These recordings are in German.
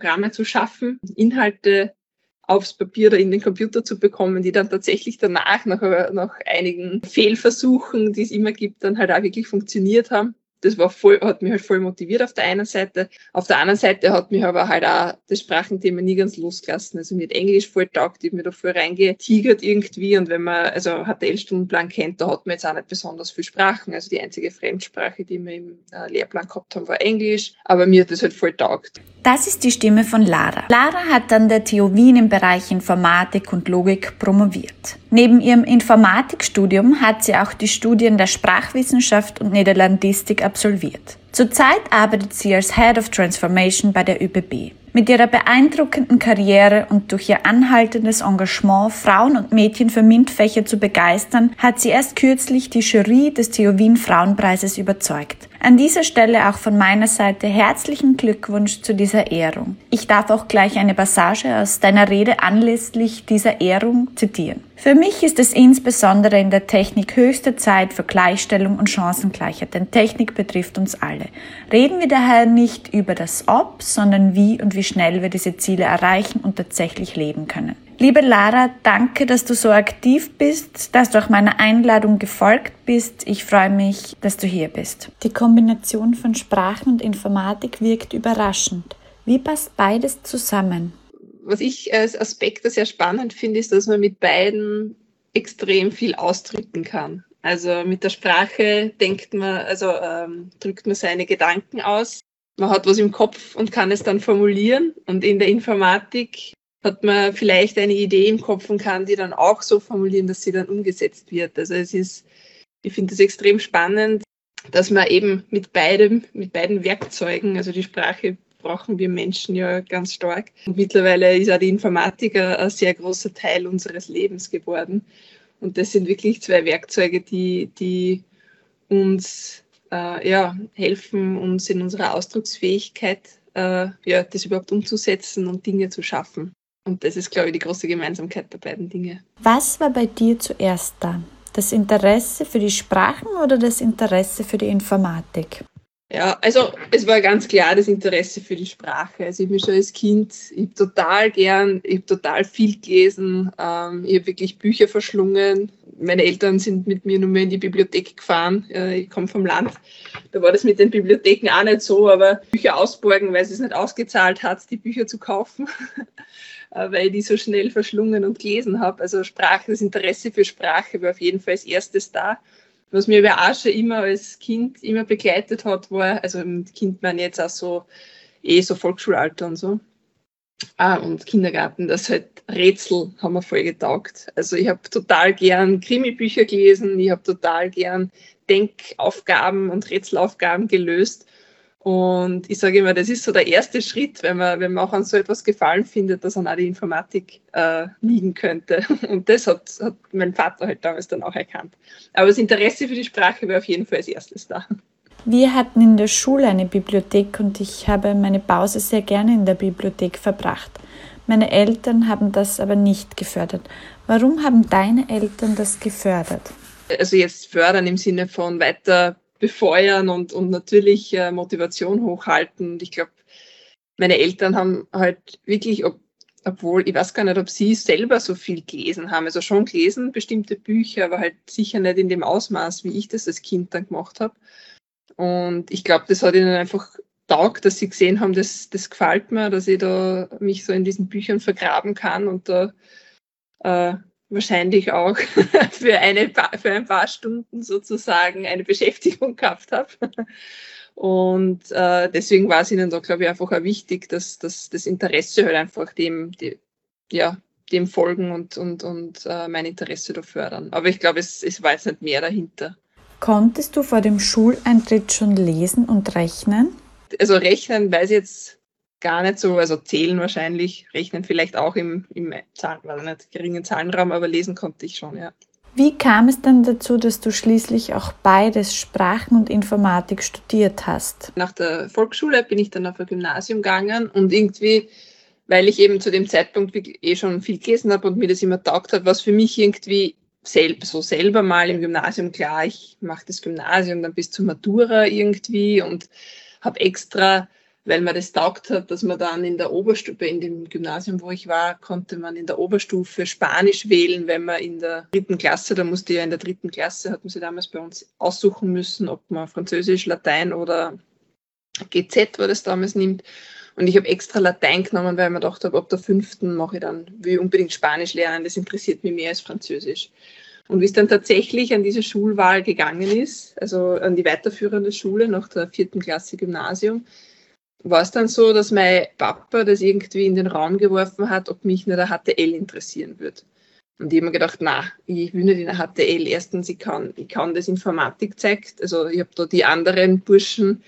Programme zu schaffen, Inhalte aufs Papier oder in den Computer zu bekommen, die dann tatsächlich danach, nach, nach einigen Fehlversuchen, die es immer gibt, dann halt auch wirklich funktioniert haben das war voll, hat mich halt voll motiviert auf der einen Seite. Auf der anderen Seite hat mich aber halt auch das Sprachenthema nie ganz losgelassen. Also mir hat Englisch voll taugt, ich mir da voll reingetigert irgendwie. Und wenn man also HTL-Stundenplan kennt, da hat man jetzt auch nicht besonders viel Sprachen. Also die einzige Fremdsprache, die wir im äh, Lehrplan gehabt haben, war Englisch. Aber mir hat das halt voll taugt. Das ist die Stimme von Lara. Lara hat an der TU Wien im Bereich Informatik und Logik promoviert. Neben ihrem Informatikstudium hat sie auch die Studien der Sprachwissenschaft und Niederlandistik absolviert. Zurzeit arbeitet sie als Head of Transformation bei der ÖBB. Mit ihrer beeindruckenden Karriere und durch ihr anhaltendes Engagement, Frauen und Mädchen für MINT-Fächer zu begeistern, hat sie erst kürzlich die Jury des TU Wien Frauenpreises überzeugt. An dieser Stelle auch von meiner Seite herzlichen Glückwunsch zu dieser Ehrung. Ich darf auch gleich eine Passage aus deiner Rede anlässlich dieser Ehrung zitieren. Für mich ist es insbesondere in der Technik höchste Zeit für Gleichstellung und Chancengleichheit, denn Technik betrifft uns alle. Reden wir daher nicht über das Ob, sondern wie und wie schnell wir diese Ziele erreichen und tatsächlich leben können. Liebe Lara, danke, dass du so aktiv bist, dass du auch meiner Einladung gefolgt bist. Ich freue mich, dass du hier bist. Die Kombination von Sprachen und Informatik wirkt überraschend. Wie passt beides zusammen? Was ich als Aspekt sehr spannend finde, ist, dass man mit beiden extrem viel ausdrücken kann. Also mit der Sprache denkt man, also ähm, drückt man seine Gedanken aus. Man hat was im Kopf und kann es dann formulieren. Und in der Informatik hat man vielleicht eine Idee im Kopf und kann die dann auch so formulieren, dass sie dann umgesetzt wird. Also es ist, ich finde es extrem spannend, dass man eben mit beidem, mit beiden Werkzeugen, also die Sprache brauchen wir Menschen ja ganz stark. Und mittlerweile ist auch die Informatik ein sehr großer Teil unseres Lebens geworden. Und das sind wirklich zwei Werkzeuge, die, die uns äh, ja, helfen, uns in unserer Ausdrucksfähigkeit äh, ja, das überhaupt umzusetzen und Dinge zu schaffen. Und das ist, glaube ich, die große Gemeinsamkeit der beiden Dinge. Was war bei dir zuerst da? Das Interesse für die Sprachen oder das Interesse für die Informatik? Ja, also es war ganz klar das Interesse für die Sprache. Also ich bin schon als Kind, ich habe total gern, ich habe total viel gelesen, ähm, ich habe wirklich Bücher verschlungen. Meine Eltern sind mit mir nur mehr in die Bibliothek gefahren. Äh, ich komme vom Land. Da war das mit den Bibliotheken auch nicht so, aber Bücher ausborgen, weil es es nicht ausgezahlt hat, die Bücher zu kaufen. Äh, weil ich die so schnell verschlungen und gelesen habe. Also Sprache, das Interesse für Sprache war auf jeden Fall als erstes da. Was mir auch schon immer als Kind immer begleitet hat, war, also mit Kind meine jetzt auch so, eh so Volksschulalter und so. Ah, und Kindergarten, das halt Rätsel haben mir voll getaugt. Also ich habe total gern Krimi-Bücher gelesen, ich habe total gern Denkaufgaben und Rätselaufgaben gelöst. Und ich sage immer, das ist so der erste Schritt, wenn man, wenn man auch an so etwas Gefallen findet, dass an auch die Informatik äh, liegen könnte. Und das hat, hat mein Vater halt damals dann auch erkannt. Aber das Interesse für die Sprache war auf jeden Fall als erstes da. Wir hatten in der Schule eine Bibliothek und ich habe meine Pause sehr gerne in der Bibliothek verbracht. Meine Eltern haben das aber nicht gefördert. Warum haben deine Eltern das gefördert? Also jetzt fördern im Sinne von weiter befeuern und, und natürlich äh, Motivation hochhalten. Und ich glaube, meine Eltern haben halt wirklich, ob, obwohl ich weiß gar nicht, ob sie selber so viel gelesen haben. Also schon gelesen, bestimmte Bücher, aber halt sicher nicht in dem Ausmaß, wie ich das als Kind dann gemacht habe. Und ich glaube, das hat ihnen einfach taugt, dass sie gesehen haben, das, das gefällt mir, dass ich da mich so in diesen Büchern vergraben kann und da äh, wahrscheinlich auch für, eine, für ein paar Stunden sozusagen eine Beschäftigung gehabt habe. Und äh, deswegen war es ihnen da, glaube ich, einfach auch wichtig, dass, dass das Interesse halt einfach dem, die, ja, dem folgen und, und, und äh, mein Interesse da fördern. Aber ich glaube, es, es war jetzt nicht mehr dahinter. Konntest du vor dem Schuleintritt schon lesen und rechnen? Also rechnen weiß ich jetzt gar nicht so, also zählen wahrscheinlich, rechnen vielleicht auch im, im Zahlen, also nicht geringen Zahlenraum, aber lesen konnte ich schon, ja. Wie kam es dann dazu, dass du schließlich auch beides Sprachen und Informatik studiert hast? Nach der Volksschule bin ich dann auf ein Gymnasium gegangen und irgendwie, weil ich eben zu dem Zeitpunkt eh schon viel gelesen habe und mir das immer taugt hat, was für mich irgendwie selb, so selber mal im Gymnasium klar, ich mache das Gymnasium dann bis zur Matura irgendwie und habe extra weil mir das taugt hat, dass man dann in der Oberstufe, in dem Gymnasium, wo ich war, konnte man in der Oberstufe Spanisch wählen, wenn man in der dritten Klasse, da musste ja in der dritten Klasse, hat man sich damals bei uns aussuchen müssen, ob man Französisch, Latein oder GZ war das damals nimmt. Und ich habe extra Latein genommen, weil ich mir gedacht habe, ab der fünften mache ich dann, will ich unbedingt Spanisch lernen, das interessiert mich mehr als Französisch. Und wie es dann tatsächlich an diese Schulwahl gegangen ist, also an die weiterführende Schule nach der vierten Klasse Gymnasium, war es dann so, dass mein Papa das irgendwie in den Raum geworfen hat, ob mich nur der HTL interessieren würde. Und ich habe mir gedacht, na, ich will nicht in der HTL. Erstens, ich kann, ich kann das Informatik zeigt. Also ich habe da die anderen Burschen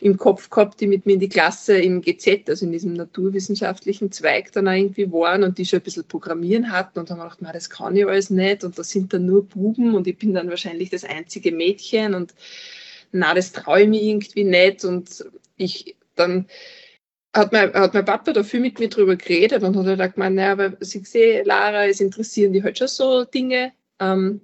im Kopf gehabt, die mit mir in die Klasse im GZ, also in diesem naturwissenschaftlichen Zweig dann auch irgendwie waren und die schon ein bisschen Programmieren hatten und haben gedacht, na, das kann ich alles nicht und das sind dann nur Buben und ich bin dann wahrscheinlich das einzige Mädchen und na, das traue ich mir irgendwie nicht und ich dann hat mein, hat mein Papa da viel mit mir drüber geredet und hat er halt gemeint, naja, aber sie sehen, Lara, es interessieren die halt schon so Dinge, ähm,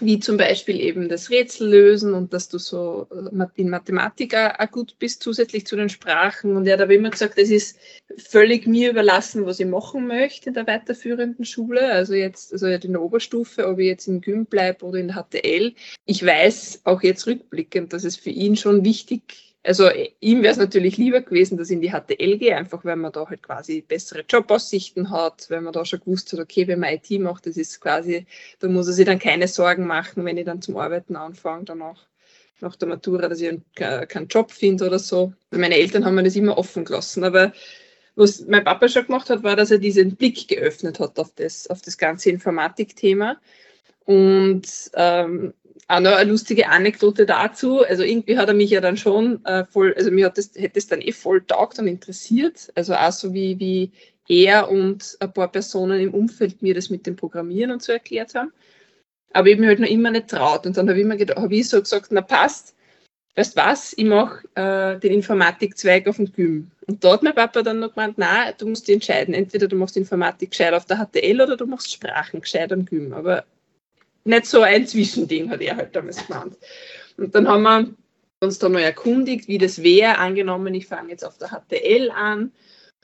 wie zum Beispiel eben das Rätsel lösen und dass du so äh, in Mathematik auch gut bist, zusätzlich zu den Sprachen. Und er hat aber immer gesagt, es ist völlig mir überlassen, was ich machen möchte in der weiterführenden Schule. Also jetzt, also in der Oberstufe, ob ich jetzt im Gym bleibe oder in HTL. Ich weiß auch jetzt rückblickend, dass es für ihn schon wichtig ist, also ihm wäre es natürlich lieber gewesen, dass ich in die HTL gehe, einfach weil man da halt quasi bessere Jobaussichten hat, weil man da schon gewusst hat, okay, wenn man IT macht, das ist quasi, da muss er sich dann keine Sorgen machen, wenn ich dann zum Arbeiten anfange, danach nach der Matura, dass ich keinen Job finde oder so. Meine Eltern haben mir das immer offen gelassen, aber was mein Papa schon gemacht hat, war, dass er diesen Blick geöffnet hat auf das, auf das ganze Informatikthema. Und ähm, auch noch eine lustige Anekdote dazu. Also irgendwie hat er mich ja dann schon äh, voll, also mir hat das, hätte es dann eh voll taugt und interessiert. Also auch so wie, wie er und ein paar Personen im Umfeld mir das mit dem Programmieren und so erklärt haben. Aber ich habe mir halt noch immer nicht traut. Und dann habe ich, mir gedacht, hab ich so gesagt, na passt, weißt was, ich mache äh, den Informatikzweig auf dem Gym. Und da hat mein Papa dann noch gemeint, na, du musst dich entscheiden, entweder du machst Informatik gescheit auf der HTL oder du machst Sprachen gescheit am Gym. Aber nicht so ein Zwischending, hat er halt damals gemeint. Und dann haben wir uns da noch erkundigt, wie das wäre. Angenommen, ich fange jetzt auf der HTL an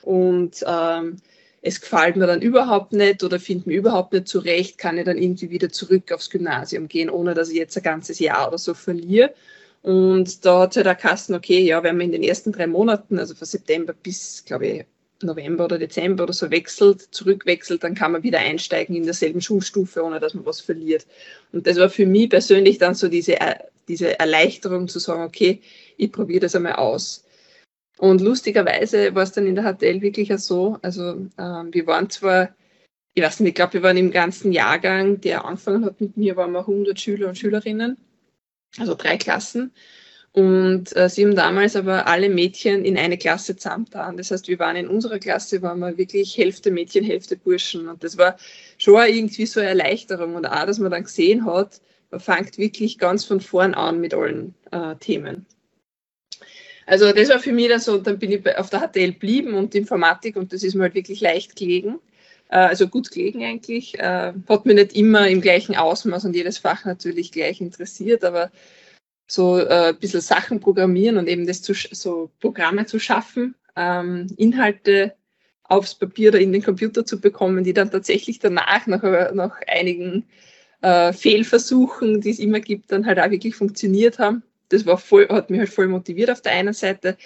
und ähm, es gefällt mir dann überhaupt nicht oder finde mir überhaupt nicht zurecht, kann ich dann irgendwie wieder zurück aufs Gymnasium gehen, ohne dass ich jetzt ein ganzes Jahr oder so verliere. Und da hat halt der Kasten, okay, ja, wenn man in den ersten drei Monaten, also von September bis, glaube ich, November oder Dezember oder so wechselt, zurückwechselt, dann kann man wieder einsteigen in derselben Schulstufe, ohne dass man was verliert. Und das war für mich persönlich dann so diese, äh, diese Erleichterung zu sagen, okay, ich probiere das einmal aus. Und lustigerweise war es dann in der HTL wirklich auch so, also ähm, wir waren zwar, ich weiß nicht, ich glaube, wir waren im ganzen Jahrgang, der angefangen hat mit mir, waren wir 100 Schüler und Schülerinnen, also drei Klassen. Und äh, sie haben damals aber alle Mädchen in eine Klasse zusammengetan. Das heißt, wir waren in unserer Klasse, waren wir wirklich Hälfte Mädchen, Hälfte Burschen. Und das war schon irgendwie so eine Erleichterung. Und auch, dass man dann gesehen hat, man fängt wirklich ganz von vorn an mit allen äh, Themen. Also das war für mich dann so, dann bin ich auf der HTL geblieben und Informatik und das ist mir halt wirklich leicht gelegen. Äh, also gut gelegen eigentlich. Äh, hat mich nicht immer im gleichen Ausmaß und jedes Fach natürlich gleich interessiert, aber so äh, ein bisschen Sachen programmieren und eben das zu, so Programme zu schaffen, ähm, Inhalte aufs Papier oder in den Computer zu bekommen, die dann tatsächlich danach, nach, nach einigen äh, Fehlversuchen, die es immer gibt, dann halt auch wirklich funktioniert haben. Das war voll, hat mich halt voll motiviert auf der einen Seite.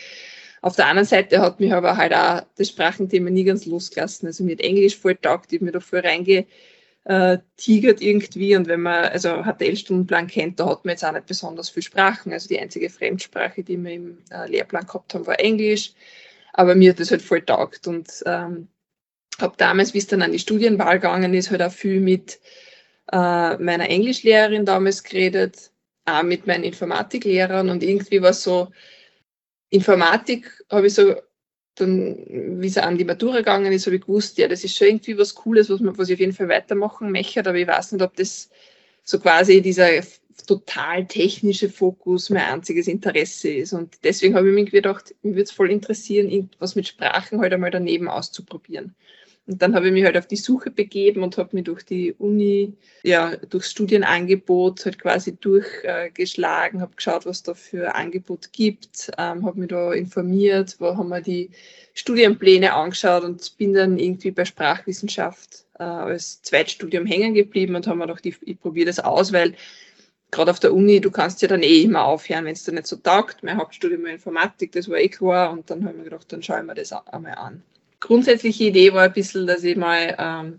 Auf der anderen Seite hat mich aber halt auch das Sprachenthema nie ganz losgelassen. Also mir hat Englisch voll taugt, ich habe mir da voll reinge äh, tigert irgendwie. Und wenn man also HTL-Stundenplan kennt, da hat man jetzt auch nicht besonders viel Sprachen. Also die einzige Fremdsprache, die wir im äh, Lehrplan gehabt haben, war Englisch. Aber mir hat das halt voll taugt. Und ähm, habe damals, wie es dann an die Studienwahl gegangen ist, halt auch viel mit äh, meiner Englischlehrerin damals geredet, auch mit meinen Informatiklehrern. Und irgendwie war so, Informatik habe ich so dann, wie es an die Matura gegangen ist, habe ich gewusst, ja, das ist schon irgendwie was Cooles, was, man, was ich auf jeden Fall weitermachen möchte, aber ich weiß nicht, ob das so quasi dieser total technische Fokus mein einziges Interesse ist. Und deswegen habe ich mir gedacht, mich würde es voll interessieren, was mit Sprachen halt einmal daneben auszuprobieren. Und dann habe ich mich halt auf die Suche begeben und habe mich durch die Uni, ja, durchs Studienangebot halt quasi durchgeschlagen, habe geschaut, was da für Angebot gibt, ähm, habe mich da informiert, wo haben wir die Studienpläne angeschaut und bin dann irgendwie bei Sprachwissenschaft äh, als Zweitstudium hängen geblieben und habe mir gedacht, ich, ich probiere das aus, weil gerade auf der Uni, du kannst ja dann eh immer aufhören, wenn es dir nicht so taugt. Mein Hauptstudium war Informatik, das war eh klar und dann habe ich mir gedacht, dann schaue ich mir das einmal an. Grundsätzliche Idee war ein bisschen, dass ich mal, ähm,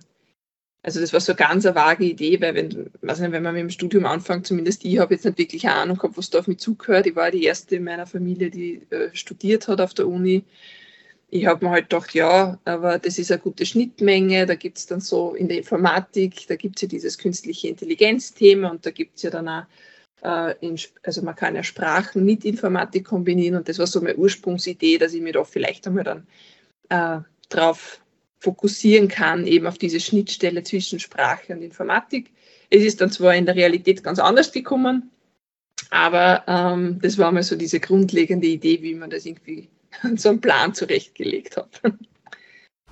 also das war so ganz eine vage Idee, weil wenn, weiß nicht, wenn man mit dem Studium anfängt, zumindest ich habe jetzt nicht wirklich eine Ahnung gehabt, was da auf mich zugehört. Ich war die erste in meiner Familie, die äh, studiert hat auf der Uni ich habe mir halt gedacht, ja, aber das ist eine gute Schnittmenge. Da gibt es dann so in der Informatik, da gibt es ja dieses künstliche Intelligenz-Thema und da gibt es ja dann auch, äh, in, also man kann ja Sprachen mit Informatik kombinieren und das war so meine Ursprungsidee, dass ich mir da vielleicht einmal dann äh, drauf fokussieren kann, eben auf diese Schnittstelle zwischen Sprache und Informatik. Es ist dann zwar in der Realität ganz anders gekommen, aber ähm, das war mal so diese grundlegende Idee, wie man das irgendwie so einen Plan zurechtgelegt habe.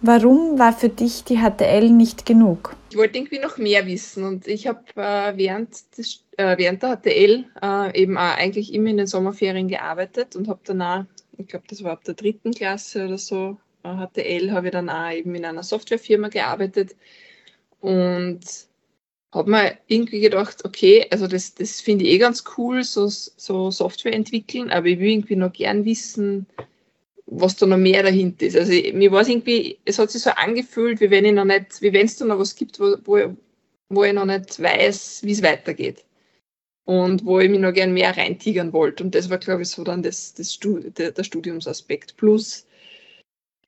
Warum war für dich die HTL nicht genug? Ich wollte irgendwie noch mehr wissen und ich habe äh, während, äh, während der HTL äh, eben auch eigentlich immer in den Sommerferien gearbeitet und habe danach, ich glaube, das war ab der dritten Klasse oder so, HTL, habe ich dann auch eben in einer Softwarefirma gearbeitet und habe mir irgendwie gedacht, okay, also das, das finde ich eh ganz cool, so, so Software entwickeln, aber ich will irgendwie noch gern wissen, was da noch mehr dahinter ist. Also mir war es irgendwie, es hat sich so angefühlt, wie wenn ich noch nicht, wie wenn es da noch was gibt, wo, wo, wo ich noch nicht weiß, wie es weitergeht. Und wo ich mich noch gern mehr reintigern wollte. Und das war, glaube ich, so dann das, das Studi der, der, Studiumsaspekt. Plus,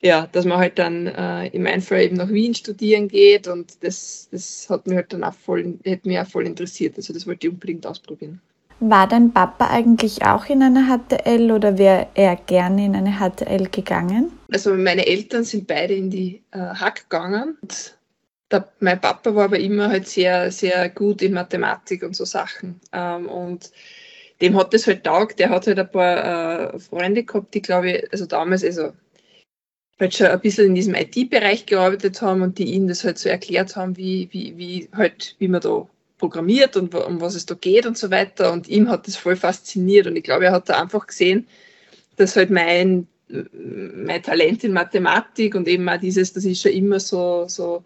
ja, dass man halt dann äh, in meinem Fall eben nach Wien studieren geht und das, das hat mich halt dann auch voll, hätte mich auch voll interessiert. Also das wollte ich unbedingt ausprobieren. War dein Papa eigentlich auch in eine HTL oder wäre er gerne in eine HTL gegangen? Also meine Eltern sind beide in die äh, Hack gegangen. Der, mein Papa war aber immer halt sehr, sehr gut in Mathematik und so Sachen. Ähm, und dem hat das halt taugt. Der hat halt ein paar äh, Freunde gehabt, die glaube ich, also damals, also halt schon ein bisschen in diesem IT-Bereich gearbeitet haben und die ihnen das halt so erklärt haben, wie, wie, wie halt, wie man da programmiert und um was es da geht und so weiter. Und ihm hat das voll fasziniert. Und ich glaube, er hat da einfach gesehen, dass halt mein, mein Talent in Mathematik und eben auch dieses, dass ich schon immer so, so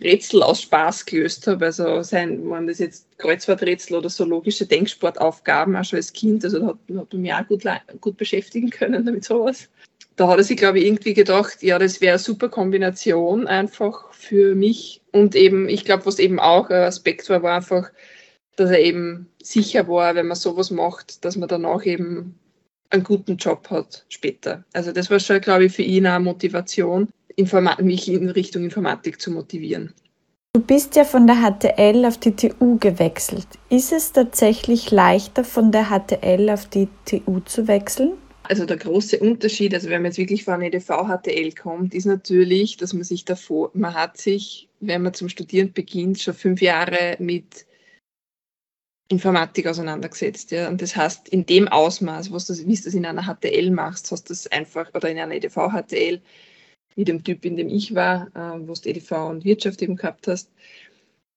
Rätsel aus Spaß gelöst habe. Also sein, waren das jetzt Kreuzworträtsel oder so logische Denksportaufgaben, auch schon als Kind. Also da hat, hat mich auch gut, gut beschäftigen können damit sowas da hat er sich, glaube ich, irgendwie gedacht, ja, das wäre eine super Kombination einfach für mich. Und eben, ich glaube, was eben auch ein Aspekt war, war einfach, dass er eben sicher war, wenn man sowas macht, dass man danach eben einen guten Job hat später. Also das war schon, glaube ich, für ihn eine Motivation, Informa mich in Richtung Informatik zu motivieren. Du bist ja von der HTL auf die TU gewechselt. Ist es tatsächlich leichter, von der HTL auf die TU zu wechseln? Also der große Unterschied, also wenn man jetzt wirklich von EDV HTL kommt, ist natürlich, dass man sich davor, man hat sich, wenn man zum Studieren beginnt, schon fünf Jahre mit Informatik auseinandergesetzt. Ja. Und das heißt, in dem Ausmaß, was das, wie du das in einer HTL machst, hast du das einfach, oder in einer EDV HTL, wie dem Typ, in dem ich war, äh, wo du EDV und Wirtschaft eben gehabt hast,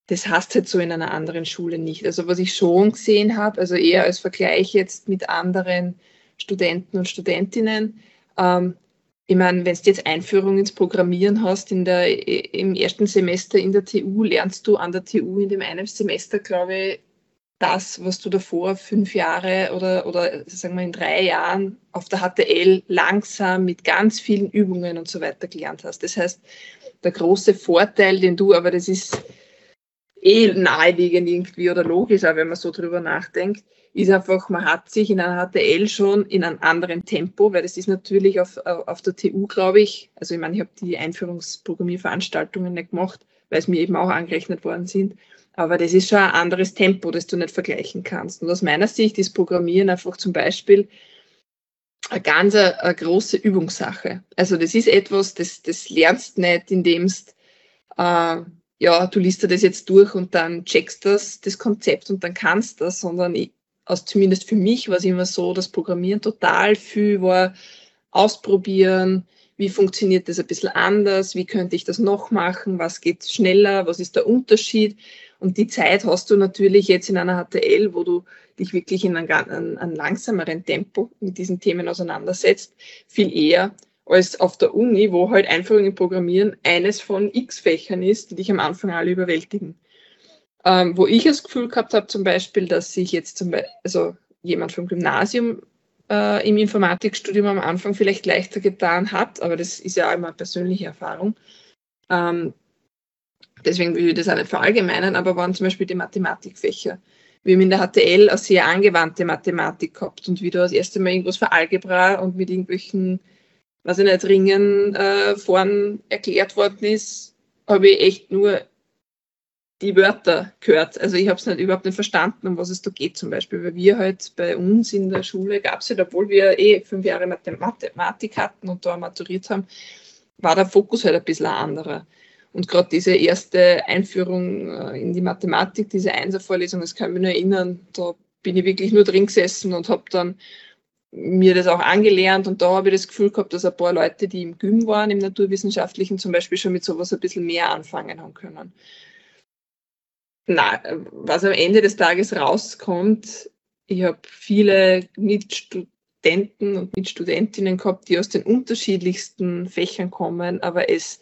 das hast halt so in einer anderen Schule nicht. Also was ich schon gesehen habe, also eher als Vergleich jetzt mit anderen Studenten und Studentinnen. Ähm, ich meine, wenn du jetzt Einführung ins Programmieren hast in der, im ersten Semester in der TU, lernst du an der TU in dem einen Semester, glaube ich, das, was du davor fünf Jahre oder, oder sagen wir in drei Jahren auf der HTL langsam mit ganz vielen Übungen und so weiter gelernt hast. Das heißt, der große Vorteil, den du, aber das ist eh naheliegend irgendwie oder logisch, auch wenn man so drüber nachdenkt, ist einfach, man hat sich in einer HTL schon in einem anderen Tempo, weil das ist natürlich auf, auf der TU, glaube ich, also ich meine, ich habe die Einführungsprogrammierveranstaltungen nicht gemacht, weil es mir eben auch angerechnet worden sind, aber das ist schon ein anderes Tempo, das du nicht vergleichen kannst. Und aus meiner Sicht ist Programmieren einfach zum Beispiel eine ganz eine, große Übungssache. Also das ist etwas, das, das lernst nicht, indem äh, ja, du liest dir das jetzt durch und dann checkst das, das Konzept und dann kannst das, sondern ich, also zumindest für mich war es immer so, dass Programmieren total viel war, ausprobieren, wie funktioniert das ein bisschen anders, wie könnte ich das noch machen, was geht schneller, was ist der Unterschied. Und die Zeit hast du natürlich jetzt in einer HTL, wo du dich wirklich in einem, langsameren Tempo mit diesen Themen auseinandersetzt, viel eher als auf der Uni, wo halt Einführung in Programmieren eines von x Fächern ist, die dich am Anfang alle überwältigen. Ähm, wo ich das Gefühl gehabt habe, zum Beispiel, dass sich jetzt zum Beispiel, also jemand vom Gymnasium äh, im Informatikstudium am Anfang vielleicht leichter getan hat, aber das ist ja auch immer persönliche Erfahrung. Ähm, deswegen will ich das auch nicht verallgemeinern, aber waren zum Beispiel die Mathematikfächer. Wir haben in der HTL eine sehr angewandte Mathematik gehabt und wieder das erste Mal irgendwas für Algebra und mit irgendwelchen, was ich nicht, Ringen äh, vorn erklärt worden ist, habe ich echt nur die Wörter gehört. Also ich habe es nicht überhaupt nicht verstanden, um was es da geht zum Beispiel. Weil wir halt bei uns in der Schule gab es halt, obwohl wir eh fünf Jahre Mathematik hatten und da maturiert haben, war der Fokus halt ein bisschen ein anderer. Und gerade diese erste Einführung äh, in die Mathematik, diese Einservorlesung, das kann ich mich nur erinnern, da bin ich wirklich nur drin gesessen und habe dann mir das auch angelernt. Und da habe ich das Gefühl gehabt, dass ein paar Leute, die im Gym waren, im Naturwissenschaftlichen zum Beispiel schon mit sowas ein bisschen mehr anfangen haben können. Na, was am Ende des Tages rauskommt, ich habe viele Mitstudenten und Mitstudentinnen gehabt, die aus den unterschiedlichsten Fächern kommen, aber es,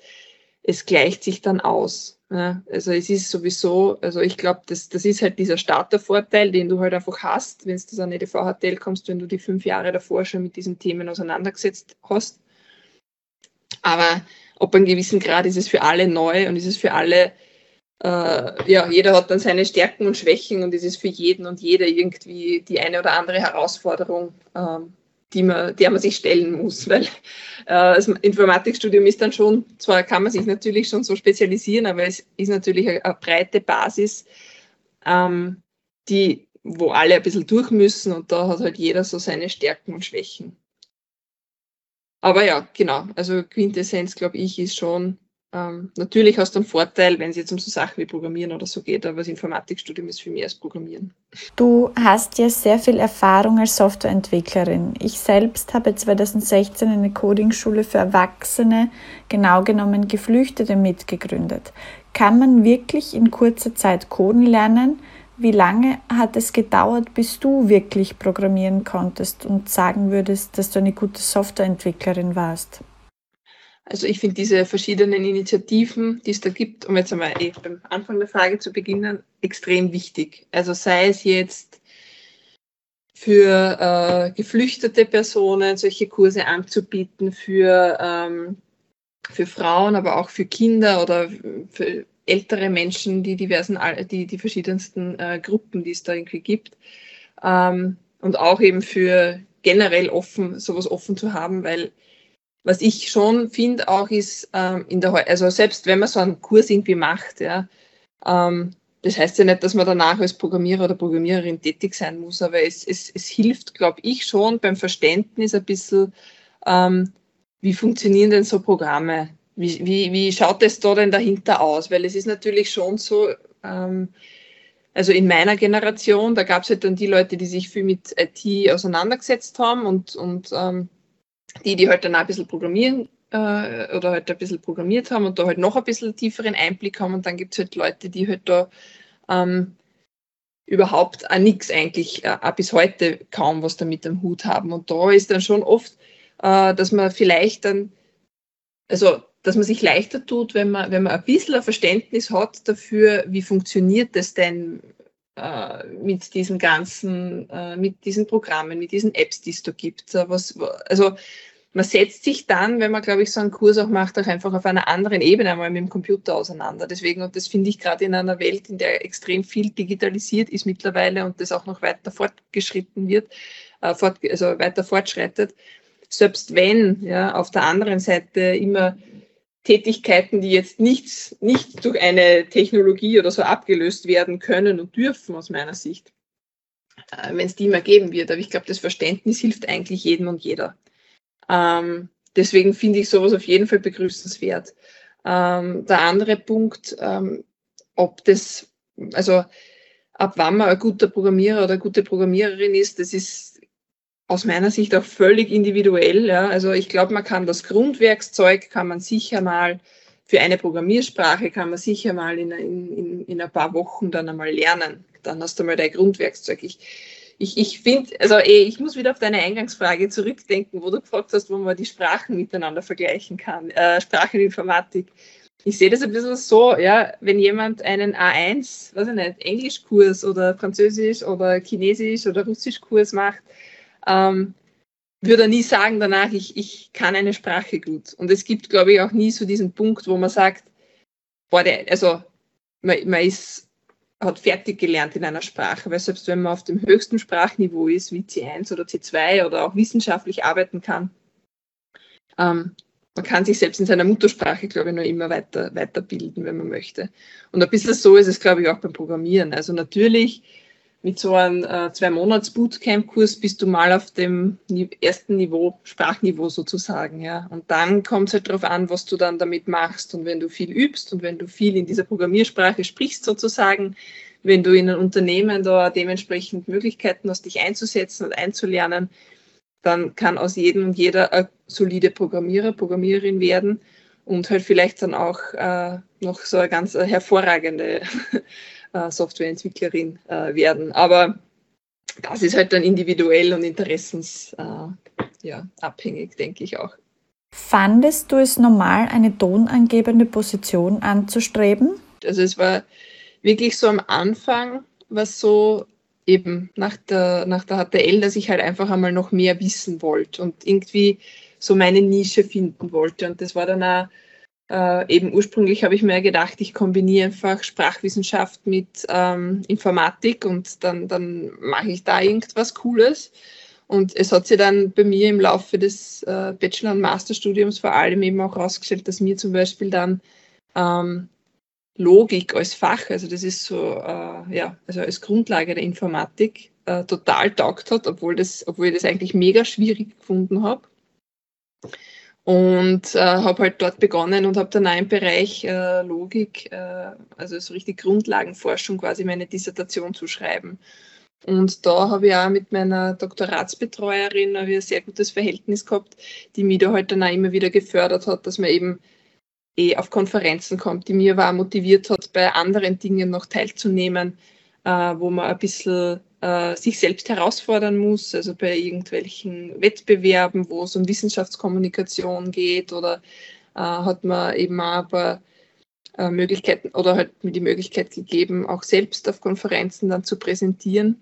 es gleicht sich dann aus. Ja, also es ist sowieso, also ich glaube, das, das ist halt dieser Startervorteil, den du halt einfach hast, wenn du an EDV-HTL kommst, wenn du die fünf Jahre davor schon mit diesen Themen auseinandergesetzt hast. Aber ob ein gewissen Grad ist es für alle neu und ist es für alle äh, ja, jeder hat dann seine Stärken und Schwächen und es ist für jeden und jede irgendwie die eine oder andere Herausforderung, ähm, die man, der man sich stellen muss, weil äh, das Informatikstudium ist dann schon, zwar kann man sich natürlich schon so spezialisieren, aber es ist natürlich eine, eine breite Basis, ähm, die, wo alle ein bisschen durch müssen und da hat halt jeder so seine Stärken und Schwächen. Aber ja, genau, also Quintessenz, glaube ich, ist schon, ähm, natürlich hast du einen Vorteil, wenn es jetzt um so Sachen wie Programmieren oder so geht, aber das Informatikstudium ist für mich als Programmieren. Du hast ja sehr viel Erfahrung als Softwareentwicklerin. Ich selbst habe 2016 eine Codingschule für Erwachsene, genau genommen Geflüchtete, mitgegründet. Kann man wirklich in kurzer Zeit coden lernen? Wie lange hat es gedauert, bis du wirklich programmieren konntest und sagen würdest, dass du eine gute Softwareentwicklerin warst? Also ich finde diese verschiedenen Initiativen, die es da gibt, um jetzt einmal eh beim Anfang der Frage zu beginnen, extrem wichtig. Also sei es jetzt für äh, geflüchtete Personen solche Kurse anzubieten, für, ähm, für Frauen, aber auch für Kinder oder für ältere Menschen, die diversen, die, die verschiedensten äh, Gruppen, die es da irgendwie gibt. Ähm, und auch eben für generell offen, sowas offen zu haben, weil was ich schon finde auch ist, ähm, in der, also selbst wenn man so einen Kurs irgendwie macht, ja, ähm, das heißt ja nicht, dass man danach als Programmierer oder Programmiererin tätig sein muss, aber es, es, es hilft, glaube ich, schon beim Verständnis ein bisschen, ähm, wie funktionieren denn so Programme? Wie, wie, wie schaut es da denn dahinter aus? Weil es ist natürlich schon so, ähm, also in meiner Generation, da gab es halt dann die Leute, die sich viel mit IT auseinandergesetzt haben und, und ähm, die, die halt dann ein bisschen programmieren äh, oder halt ein bisschen programmiert haben und da halt noch ein bisschen tieferen Einblick haben und dann gibt es halt Leute, die halt da ähm, überhaupt auch nichts eigentlich, äh, auch bis heute kaum was damit am Hut haben. Und da ist dann schon oft, äh, dass man vielleicht dann, also dass man sich leichter tut, wenn man, wenn man ein bisschen ein Verständnis hat dafür, wie funktioniert das denn mit diesen ganzen, äh, mit diesen Programmen, mit diesen Apps, die es da gibt. Was, also man setzt sich dann, wenn man, glaube ich, so einen Kurs auch macht, auch einfach auf einer anderen Ebene einmal mit dem Computer auseinander. Deswegen, und das finde ich gerade in einer Welt, in der extrem viel digitalisiert ist mittlerweile und das auch noch weiter fortgeschritten wird, äh, also weiter fortschreitet, selbst wenn ja, auf der anderen Seite immer Tätigkeiten, die jetzt nichts, nicht durch eine Technologie oder so abgelöst werden können und dürfen, aus meiner Sicht, äh, wenn es die immer geben wird. Aber ich glaube, das Verständnis hilft eigentlich jedem und jeder. Ähm, deswegen finde ich sowas auf jeden Fall begrüßenswert. Ähm, der andere Punkt, ähm, ob das, also ab wann man ein guter Programmierer oder eine gute Programmiererin ist, das ist aus meiner Sicht auch völlig individuell. Ja. Also ich glaube, man kann das Grundwerkszeug, kann man sicher mal für eine Programmiersprache, kann man sicher mal in, in, in ein paar Wochen dann einmal lernen. Dann hast du mal dein Grundwerkzeug. Ich, ich, ich finde, also ey, ich muss wieder auf deine Eingangsfrage zurückdenken, wo du gefragt hast, wo man die Sprachen miteinander vergleichen kann, äh, Spracheninformatik. Ich sehe das ein bisschen so, ja, wenn jemand einen A1, weiß ich nicht, Englischkurs oder Französisch oder Chinesisch oder Russischkurs macht, ähm, würde nie sagen danach, ich, ich kann eine Sprache gut. Und es gibt, glaube ich, auch nie so diesen Punkt, wo man sagt, boah, der, also man, man ist hat fertig gelernt in einer Sprache, weil selbst wenn man auf dem höchsten Sprachniveau ist, wie C1 oder C2 oder auch wissenschaftlich arbeiten kann, ähm, man kann sich selbst in seiner Muttersprache, glaube ich, nur immer weiter, weiterbilden, wenn man möchte. Und ein bisschen so ist es, glaube ich, auch beim Programmieren. Also natürlich mit so einem äh, Zwei-Monats-Bootcamp-Kurs bist du mal auf dem ersten Niveau, Sprachniveau sozusagen, ja. Und dann kommt es halt darauf an, was du dann damit machst. Und wenn du viel übst und wenn du viel in dieser Programmiersprache sprichst sozusagen, wenn du in einem Unternehmen da dementsprechend Möglichkeiten hast, dich einzusetzen und einzulernen, dann kann aus jedem und jeder ein solide Programmierer, Programmiererin werden und halt vielleicht dann auch äh, noch so eine ganz hervorragende äh, Softwareentwicklerin äh, werden. Aber das ist halt dann individuell und interessensabhängig, äh, ja, denke ich auch. Fandest du es normal, eine tonangebende Position anzustreben? Also es war wirklich so am Anfang, was so eben nach der, nach der HTL, dass ich halt einfach einmal noch mehr wissen wollte und irgendwie so meine Nische finden wollte. Und das war dann auch äh, eben ursprünglich habe ich mir gedacht, ich kombiniere einfach Sprachwissenschaft mit ähm, Informatik und dann, dann mache ich da irgendwas Cooles. Und es hat sich dann bei mir im Laufe des äh, Bachelor- und Masterstudiums vor allem eben auch herausgestellt, dass mir zum Beispiel dann ähm, Logik als Fach, also das ist so, äh, ja, also als Grundlage der Informatik, äh, total taugt hat, obwohl, das, obwohl ich das eigentlich mega schwierig gefunden habe. Und äh, habe halt dort begonnen und habe dann auch im Bereich äh, Logik, äh, also so richtig Grundlagenforschung quasi meine Dissertation zu schreiben. Und da habe ich auch mit meiner Doktoratsbetreuerin ein sehr gutes Verhältnis gehabt, die mich da halt dann auch immer wieder gefördert hat, dass man eben eh auf Konferenzen kommt, die mir war motiviert hat, bei anderen Dingen noch teilzunehmen, äh, wo man ein bisschen äh, sich selbst herausfordern muss, also bei irgendwelchen Wettbewerben, wo es um Wissenschaftskommunikation geht oder äh, hat man eben auch ein paar äh, Möglichkeiten oder hat mir die Möglichkeit gegeben, auch selbst auf Konferenzen dann zu präsentieren.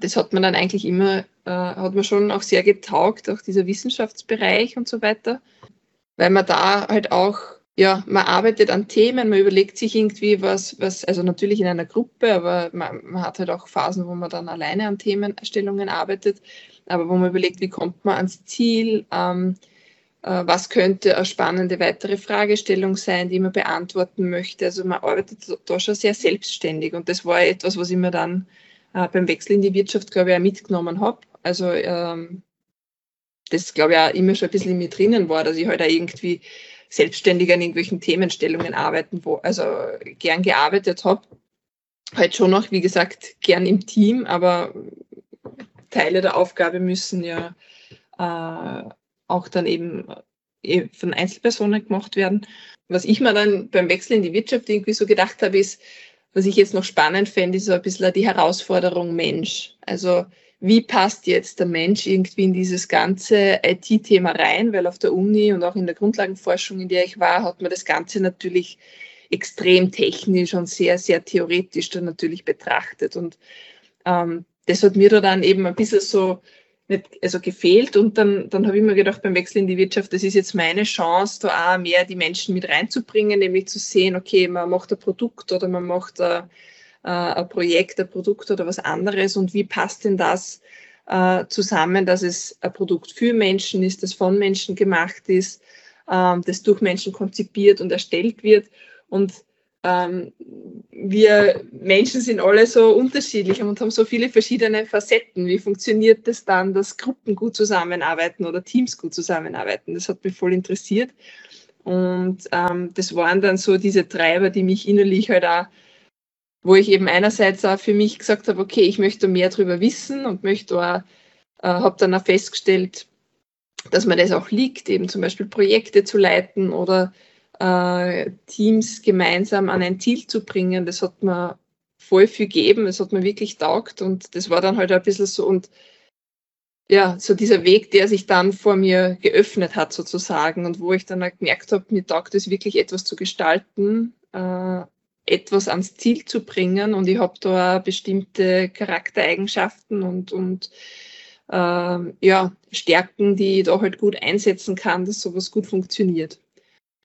Das hat man dann eigentlich immer, äh, hat man schon auch sehr getaugt, auch dieser Wissenschaftsbereich und so weiter, weil man da halt auch ja, man arbeitet an Themen, man überlegt sich irgendwie was, was, also natürlich in einer Gruppe, aber man, man, hat halt auch Phasen, wo man dann alleine an Themenstellungen arbeitet, aber wo man überlegt, wie kommt man ans Ziel, ähm, äh, was könnte eine spannende weitere Fragestellung sein, die man beantworten möchte. Also man arbeitet da schon sehr selbstständig und das war etwas, was ich mir dann äh, beim Wechsel in die Wirtschaft, glaube ich, auch mitgenommen habe. Also ähm, das, glaube ich, auch immer schon ein bisschen in mir drinnen war, dass ich halt auch irgendwie selbstständig an irgendwelchen Themenstellungen arbeiten, wo also gern gearbeitet habe. Halt schon noch, wie gesagt, gern im Team, aber Teile der Aufgabe müssen ja äh, auch dann eben äh, von Einzelpersonen gemacht werden. Was ich mir dann beim Wechsel in die Wirtschaft irgendwie so gedacht habe, ist, was ich jetzt noch spannend fände, ist so ein bisschen die Herausforderung Mensch. Also wie passt jetzt der Mensch irgendwie in dieses ganze IT-Thema rein, weil auf der Uni und auch in der Grundlagenforschung, in der ich war, hat man das Ganze natürlich extrem technisch und sehr, sehr theoretisch dann natürlich betrachtet. Und ähm, das hat mir da dann eben ein bisschen so nicht, also gefehlt. Und dann, dann habe ich mir gedacht, beim Wechsel in die Wirtschaft, das ist jetzt meine Chance, da auch mehr die Menschen mit reinzubringen, nämlich zu sehen, okay, man macht ein Produkt oder man macht ein äh, ein Projekt, ein Produkt oder was anderes und wie passt denn das äh, zusammen, dass es ein Produkt für Menschen ist, das von Menschen gemacht ist, ähm, das durch Menschen konzipiert und erstellt wird und ähm, wir Menschen sind alle so unterschiedlich und haben so viele verschiedene Facetten. Wie funktioniert es das dann, dass Gruppen gut zusammenarbeiten oder Teams gut zusammenarbeiten? Das hat mich voll interessiert. Und ähm, das waren dann so diese Treiber, die mich innerlich halt auch wo ich eben einerseits auch für mich gesagt habe, okay, ich möchte mehr darüber wissen und möchte auch Äh, habe dann auch festgestellt, dass mir das auch liegt, eben zum Beispiel Projekte zu leiten oder äh, Teams gemeinsam an ein Ziel zu bringen. Das hat mir voll viel gegeben, das hat mir wirklich taugt und das war dann halt ein bisschen so und ja, so dieser Weg, der sich dann vor mir geöffnet hat sozusagen und wo ich dann halt gemerkt habe, mir taugt es wirklich etwas zu gestalten, äh, etwas ans Ziel zu bringen und ich habe da bestimmte Charaktereigenschaften und, und äh, ja, Stärken, die ich da halt gut einsetzen kann, dass sowas gut funktioniert.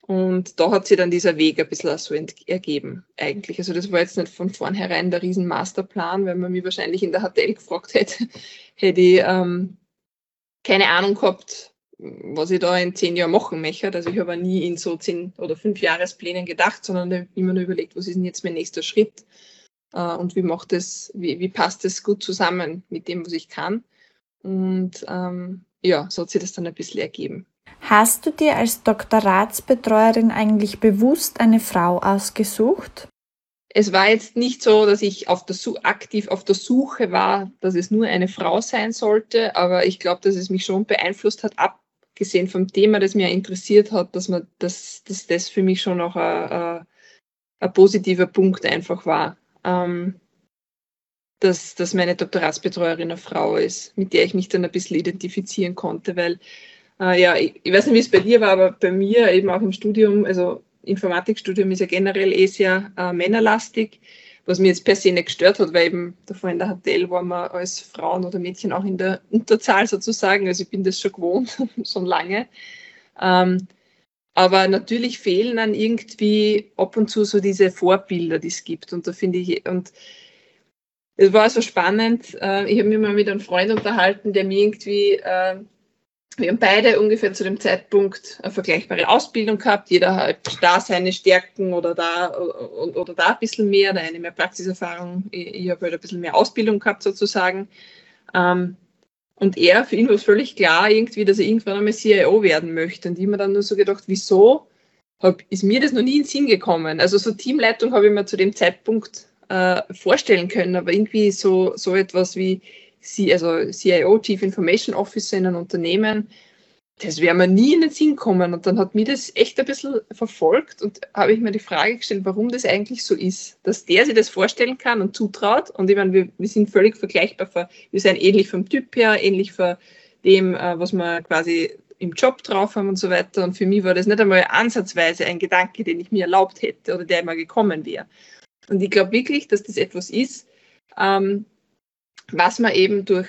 Und da hat sich dann dieser Weg ein bisschen so ergeben, eigentlich. Also das war jetzt nicht von vornherein der riesen Masterplan, wenn man mich wahrscheinlich in der HTL gefragt hätte, hätte ich ähm, keine Ahnung gehabt, was ich da in zehn Jahren machen möchte. Also ich habe nie in so zehn oder fünf Jahresplänen gedacht, sondern immer nur überlegt, was ist denn jetzt mein nächster Schritt äh, und wie macht das, wie, wie passt das gut zusammen mit dem, was ich kann. Und ähm, ja, so hat sich das dann ein bisschen ergeben. Hast du dir als Doktoratsbetreuerin eigentlich bewusst eine Frau ausgesucht? Es war jetzt nicht so, dass ich auf der, aktiv auf der Suche war, dass es nur eine Frau sein sollte, aber ich glaube, dass es mich schon beeinflusst hat, abgesehen vom Thema, das mir interessiert hat, dass, man, dass, dass das für mich schon auch ein, ein positiver Punkt einfach war. Ähm, dass, dass meine Doktoratsbetreuerin eine Frau ist, mit der ich mich dann ein bisschen identifizieren konnte, weil äh, ja, ich, ich, weiß nicht, wie es bei dir war, aber bei mir eben auch im Studium, also Informatikstudium ist ja generell eh sehr äh, männerlastig, was mir jetzt per se nicht gestört hat, weil eben davor in der HTL waren wir als Frauen oder Mädchen auch in der Unterzahl sozusagen, also ich bin das schon gewohnt, schon lange. Ähm, aber natürlich fehlen dann irgendwie ab und zu so diese Vorbilder, die es gibt. Und da finde ich, und es war so spannend. Äh, ich habe mich mal mit einem Freund unterhalten, der mir irgendwie äh, wir haben beide ungefähr zu dem Zeitpunkt eine vergleichbare Ausbildung gehabt. Jeder hat da seine Stärken oder da oder, oder da ein bisschen mehr, der eine mehr Praxiserfahrung. Ich, ich habe halt ein bisschen mehr Ausbildung gehabt sozusagen. Ähm, und er, für ihn war es völlig klar irgendwie, dass er irgendwann einmal CIO werden möchte. Und ich mir dann nur so gedacht, wieso hab, ist mir das noch nie in den Sinn gekommen? Also so Teamleitung habe ich mir zu dem Zeitpunkt äh, vorstellen können, aber irgendwie so, so etwas wie C, also CIO, Chief Information Officer in einem Unternehmen, das wäre mir nie in den Sinn kommen. Und dann hat mich das echt ein bisschen verfolgt und habe ich mir die Frage gestellt, warum das eigentlich so ist, dass der sich das vorstellen kann und zutraut. Und ich meine, wir, wir sind völlig vergleichbar. Für, wir sind ähnlich vom Typ her, ähnlich für dem, äh, was wir quasi im Job drauf haben und so weiter. Und für mich war das nicht einmal ansatzweise ein Gedanke, den ich mir erlaubt hätte oder der immer gekommen wäre. Und ich glaube wirklich, dass das etwas ist, ähm, was man eben durch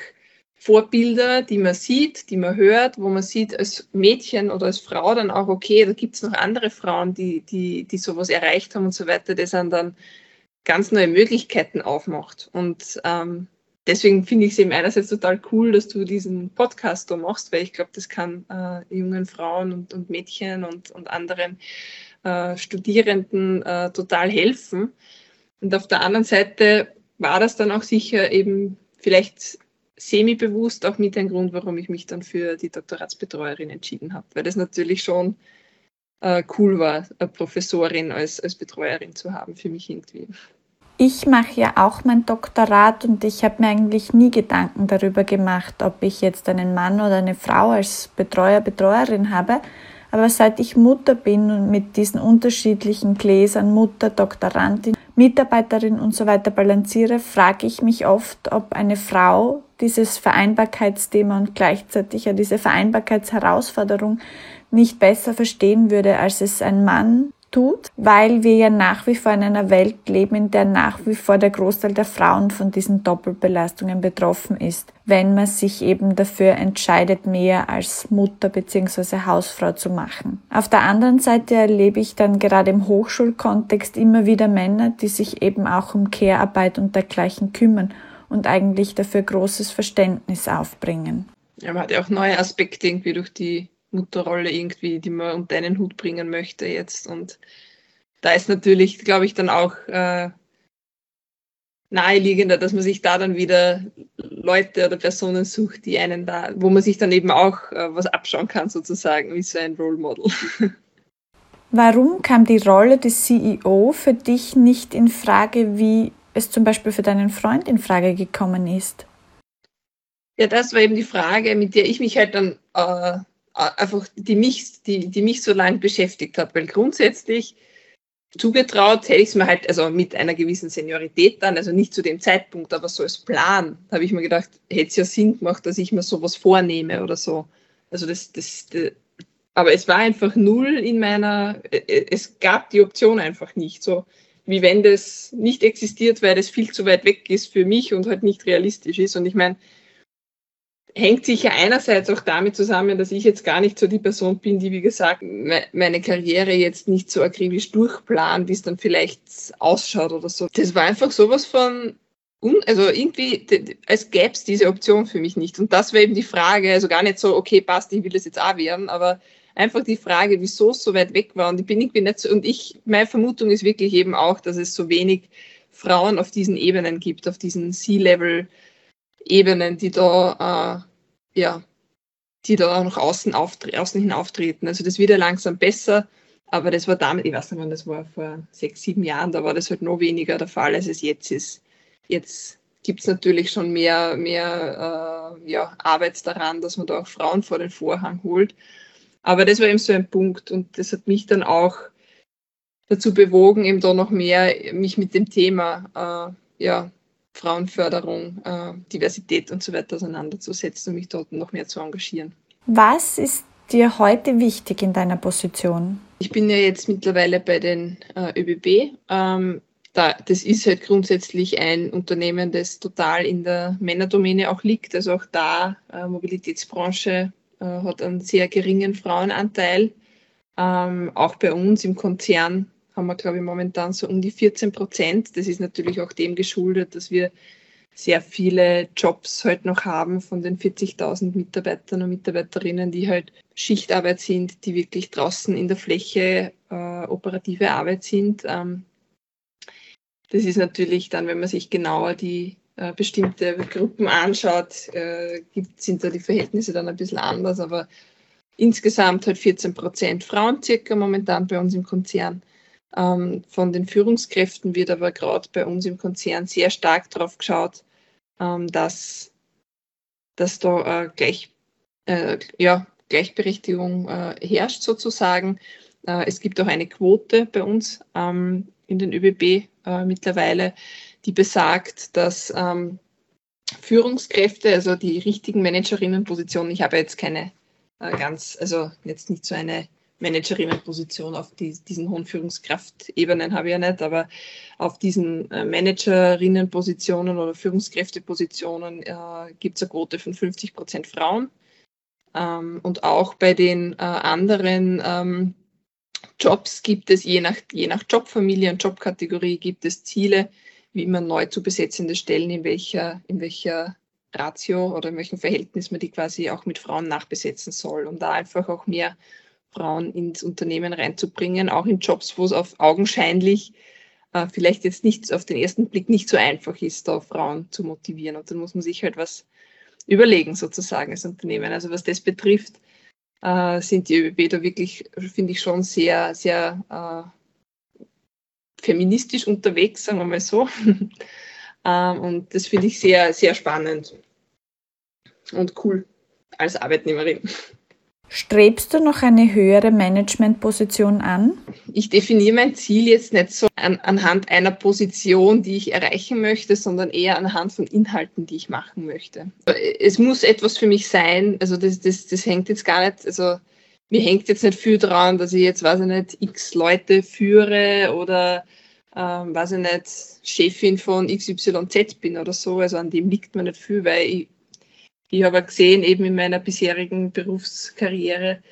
Vorbilder, die man sieht, die man hört, wo man sieht als Mädchen oder als Frau dann auch, okay, da gibt es noch andere Frauen, die, die, die sowas erreicht haben und so weiter, das dann dann ganz neue Möglichkeiten aufmacht. Und ähm, deswegen finde ich es eben einerseits total cool, dass du diesen Podcast da machst, weil ich glaube, das kann äh, jungen Frauen und, und Mädchen und, und anderen äh, Studierenden äh, total helfen. Und auf der anderen Seite war das dann auch sicher eben vielleicht semi-bewusst auch mit ein Grund, warum ich mich dann für die Doktoratsbetreuerin entschieden habe, weil das natürlich schon äh, cool war, eine Professorin als, als Betreuerin zu haben für mich irgendwie. Ich mache ja auch mein Doktorat und ich habe mir eigentlich nie Gedanken darüber gemacht, ob ich jetzt einen Mann oder eine Frau als Betreuer, Betreuerin habe. Aber seit ich Mutter bin und mit diesen unterschiedlichen Gläsern, Mutter, Doktorandin, Mitarbeiterin und so weiter balanciere, frage ich mich oft, ob eine Frau dieses Vereinbarkeitsthema und gleichzeitig ja diese Vereinbarkeitsherausforderung nicht besser verstehen würde, als es ein Mann tut, weil wir ja nach wie vor in einer Welt leben, in der nach wie vor der Großteil der Frauen von diesen Doppelbelastungen betroffen ist, wenn man sich eben dafür entscheidet, mehr als Mutter bzw. Hausfrau zu machen. Auf der anderen Seite erlebe ich dann gerade im Hochschulkontext immer wieder Männer, die sich eben auch um Care-Arbeit und dergleichen kümmern und eigentlich dafür großes Verständnis aufbringen. Ja, man hat ja auch neue Aspekte irgendwie durch die Mutterrolle irgendwie, die man unter einen Hut bringen möchte jetzt. Und da ist natürlich, glaube ich, dann auch äh, naheliegender, dass man sich da dann wieder Leute oder Personen sucht, die einen da, wo man sich dann eben auch äh, was abschauen kann, sozusagen, wie so ein Role Model. Warum kam die Rolle des CEO für dich nicht in Frage, wie es zum Beispiel für deinen Freund in Frage gekommen ist? Ja, das war eben die Frage, mit der ich mich halt dann äh, einfach, die mich, die, die mich so lange beschäftigt hat, weil grundsätzlich zugetraut hätte ich es mir halt, also mit einer gewissen Seniorität dann, also nicht zu dem Zeitpunkt, aber so als Plan, habe ich mir gedacht, hätte es ja Sinn gemacht, dass ich mir sowas vornehme oder so. Also das, das, das aber es war einfach null in meiner, es gab die Option einfach nicht. So wie wenn das nicht existiert, weil das viel zu weit weg ist für mich und halt nicht realistisch ist. Und ich meine, hängt sicher einerseits auch damit zusammen, dass ich jetzt gar nicht so die Person bin, die, wie gesagt, meine Karriere jetzt nicht so akribisch durchplant, wie es dann vielleicht ausschaut oder so. Das war einfach sowas von, also irgendwie, als gäbe es diese Option für mich nicht. Und das war eben die Frage, also gar nicht so, okay, passt, ich will das jetzt auch werden, aber einfach die Frage, wieso es so weit weg war. Und ich bin irgendwie nicht so, und ich, meine Vermutung ist wirklich eben auch, dass es so wenig Frauen auf diesen Ebenen gibt, auf diesen C-Level- Ebenen, die da, äh, ja, die da nach außen, außen hin auftreten. Also das wird ja langsam besser, aber das war damit, ich weiß nicht, wann das war, vor sechs, sieben Jahren, da war das halt noch weniger der Fall, als es jetzt ist. Jetzt gibt es natürlich schon mehr, mehr äh, ja, Arbeit daran, dass man da auch Frauen vor den Vorhang holt. Aber das war eben so ein Punkt und das hat mich dann auch dazu bewogen, eben da noch mehr mich mit dem Thema äh, ja, Frauenförderung, äh, Diversität und so weiter auseinanderzusetzen und mich dort noch mehr zu engagieren. Was ist dir heute wichtig in deiner Position? Ich bin ja jetzt mittlerweile bei den äh, ÖBB. Ähm, da, das ist halt grundsätzlich ein Unternehmen, das total in der Männerdomäne auch liegt. Also auch da, äh, Mobilitätsbranche äh, hat einen sehr geringen Frauenanteil. Ähm, auch bei uns im Konzern haben wir, glaube ich, momentan so um die 14 Prozent. Das ist natürlich auch dem geschuldet, dass wir sehr viele Jobs halt noch haben von den 40.000 Mitarbeitern und Mitarbeiterinnen, die halt Schichtarbeit sind, die wirklich draußen in der Fläche äh, operative Arbeit sind. Ähm, das ist natürlich dann, wenn man sich genauer die äh, bestimmte Gruppen anschaut, äh, gibt, sind da die Verhältnisse dann ein bisschen anders, aber insgesamt halt 14 Prozent Frauen circa momentan bei uns im Konzern. Ähm, von den Führungskräften wird aber gerade bei uns im Konzern sehr stark darauf geschaut, ähm, dass, dass da äh, gleich, äh, ja, Gleichberechtigung äh, herrscht sozusagen. Es gibt auch eine Quote bei uns ähm, in den ÖBB mittlerweile, die besagt, dass Führungskräfte, also die richtigen Managerinnenpositionen, ich habe jetzt keine ganz, also jetzt nicht so eine Managerinnenposition auf die, diesen hohen Führungskraftebenen habe ich ja nicht, aber auf diesen äh, Managerinnenpositionen oder Führungskräftepositionen äh, gibt es eine Quote von 50 Prozent Frauen. Ähm, und auch bei den äh, anderen ähm, Jobs gibt es je nach, je nach Jobfamilie und Jobkategorie gibt es Ziele, wie man neu zu besetzende Stellen in welcher, in welcher Ratio oder in welchem Verhältnis man die quasi auch mit Frauen nachbesetzen soll, um da einfach auch mehr Frauen ins Unternehmen reinzubringen, auch in Jobs, wo es auf augenscheinlich äh, vielleicht jetzt nicht auf den ersten Blick nicht so einfach ist, da Frauen zu motivieren. Und dann muss man sich halt was überlegen, sozusagen, als Unternehmen. Also was das betrifft, äh, sind die ÖBB da wirklich, finde ich, schon sehr, sehr äh, feministisch unterwegs, sagen wir mal so. ähm, und das finde ich sehr, sehr spannend und cool als Arbeitnehmerin. Strebst du noch eine höhere Managementposition an? Ich definiere mein Ziel jetzt nicht so an, anhand einer Position, die ich erreichen möchte, sondern eher anhand von Inhalten, die ich machen möchte. Es muss etwas für mich sein, also das, das, das hängt jetzt gar nicht, also mir hängt jetzt nicht viel daran, dass ich jetzt, weiß ich nicht, x Leute führe oder, ähm, weiß ich nicht, Chefin von XYZ bin oder so. Also an dem liegt mir nicht viel, weil ich ich habe gesehen, eben in meiner bisherigen Berufskarriere,